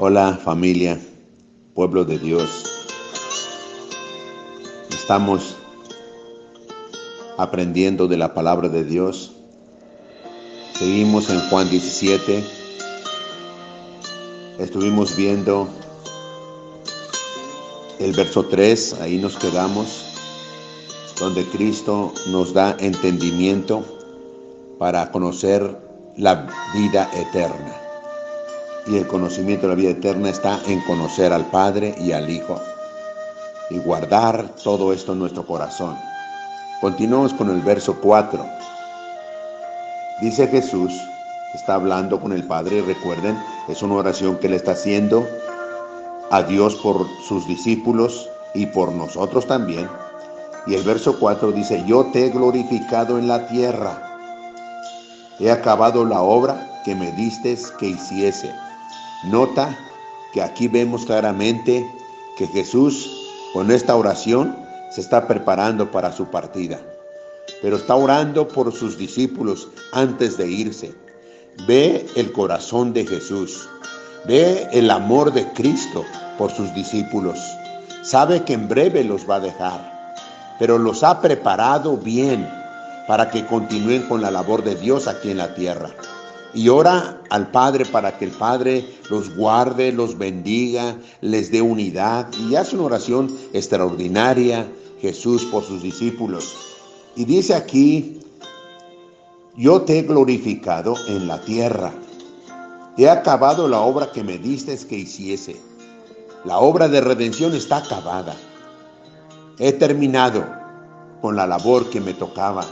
Hola familia, pueblo de Dios. Estamos aprendiendo de la palabra de Dios. Seguimos en Juan 17. Estuvimos viendo el verso 3, ahí nos quedamos, donde Cristo nos da entendimiento para conocer la vida eterna. Y el conocimiento de la vida eterna está en conocer al Padre y al Hijo y guardar todo esto en nuestro corazón. Continuamos con el verso 4. Dice Jesús, está hablando con el Padre, recuerden, es una oración que le está haciendo a Dios por sus discípulos y por nosotros también. Y el verso 4 dice, yo te he glorificado en la tierra, he acabado la obra que me diste que hiciese. Nota que aquí vemos claramente que Jesús con esta oración se está preparando para su partida, pero está orando por sus discípulos antes de irse. Ve el corazón de Jesús, ve el amor de Cristo por sus discípulos. Sabe que en breve los va a dejar, pero los ha preparado bien para que continúen con la labor de Dios aquí en la tierra y ora al Padre para que el Padre los guarde, los bendiga, les dé unidad y hace una oración extraordinaria Jesús por sus discípulos. Y dice aquí, yo te he glorificado en la tierra, he acabado la obra que me diste que hiciese. La obra de redención está acabada. He terminado con la labor que me tocaba.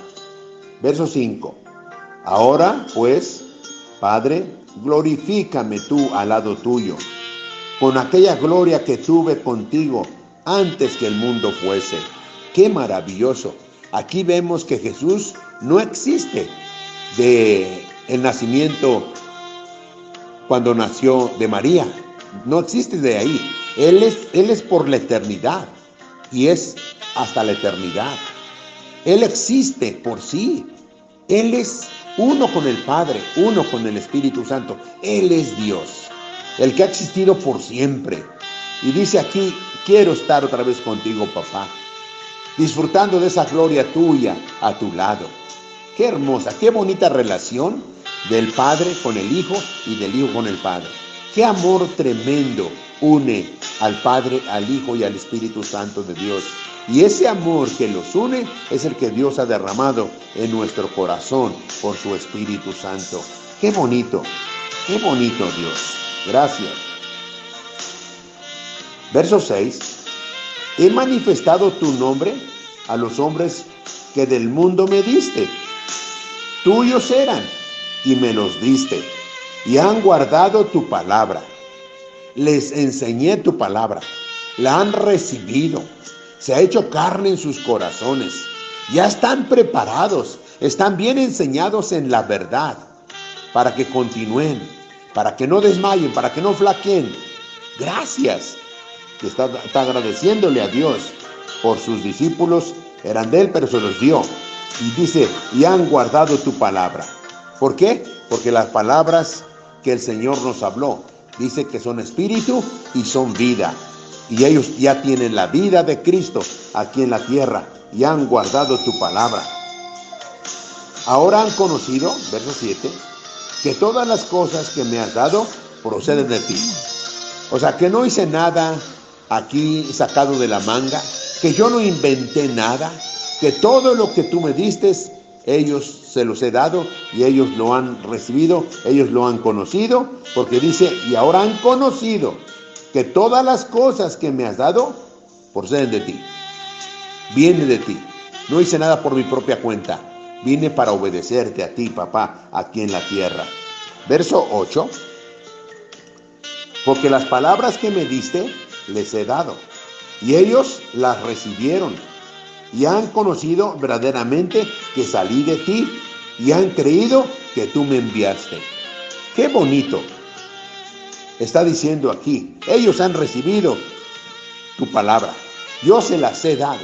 Verso 5. Ahora pues Padre, glorifícame tú al lado tuyo, con aquella gloria que tuve contigo antes que el mundo fuese. Qué maravilloso. Aquí vemos que Jesús no existe de el nacimiento cuando nació de María. No existe de ahí. Él es, él es por la eternidad y es hasta la eternidad. Él existe por sí. Él es uno con el Padre, uno con el Espíritu Santo. Él es Dios, el que ha existido por siempre. Y dice aquí, quiero estar otra vez contigo, papá, disfrutando de esa gloria tuya a tu lado. Qué hermosa, qué bonita relación del Padre con el Hijo y del Hijo con el Padre. Qué amor tremendo une al Padre, al Hijo y al Espíritu Santo de Dios. Y ese amor que los une es el que Dios ha derramado en nuestro corazón por su Espíritu Santo. Qué bonito, qué bonito Dios. Gracias. Verso 6. He manifestado tu nombre a los hombres que del mundo me diste. Tuyos eran y me los diste. Y han guardado tu palabra. Les enseñé tu palabra. La han recibido se ha hecho carne en sus corazones. Ya están preparados, están bien enseñados en la verdad para que continúen, para que no desmayen, para que no flaqueen. Gracias. Está, está agradeciéndole a Dios por sus discípulos, eran de él, pero se los dio. Y dice, y han guardado tu palabra. ¿Por qué? Porque las palabras que el Señor nos habló, dice que son espíritu y son vida y ellos ya tienen la vida de Cristo aquí en la tierra y han guardado tu palabra. Ahora han conocido, verso 7, que todas las cosas que me has dado proceden de ti. O sea, que no hice nada aquí sacado de la manga, que yo no inventé nada, que todo lo que tú me diste, ellos se los he dado y ellos lo han recibido, ellos lo han conocido, porque dice, y ahora han conocido que todas las cosas que me has dado proceden de ti. Viene de ti. No hice nada por mi propia cuenta. Vine para obedecerte a ti, papá, aquí en la tierra. Verso 8. Porque las palabras que me diste les he dado. Y ellos las recibieron. Y han conocido verdaderamente que salí de ti. Y han creído que tú me enviaste. Qué bonito está diciendo aquí, ellos han recibido tu palabra, yo se las he dado,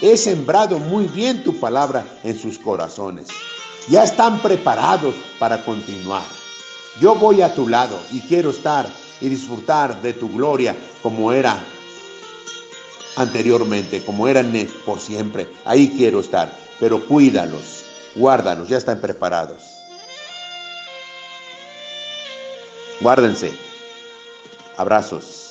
he sembrado muy bien tu palabra en sus corazones, ya están preparados para continuar. Yo voy a tu lado y quiero estar y disfrutar de tu gloria como era anteriormente, como eran por siempre. Ahí quiero estar, pero cuídalos, guárdalos, ya están preparados. Guárdense. Abrazos.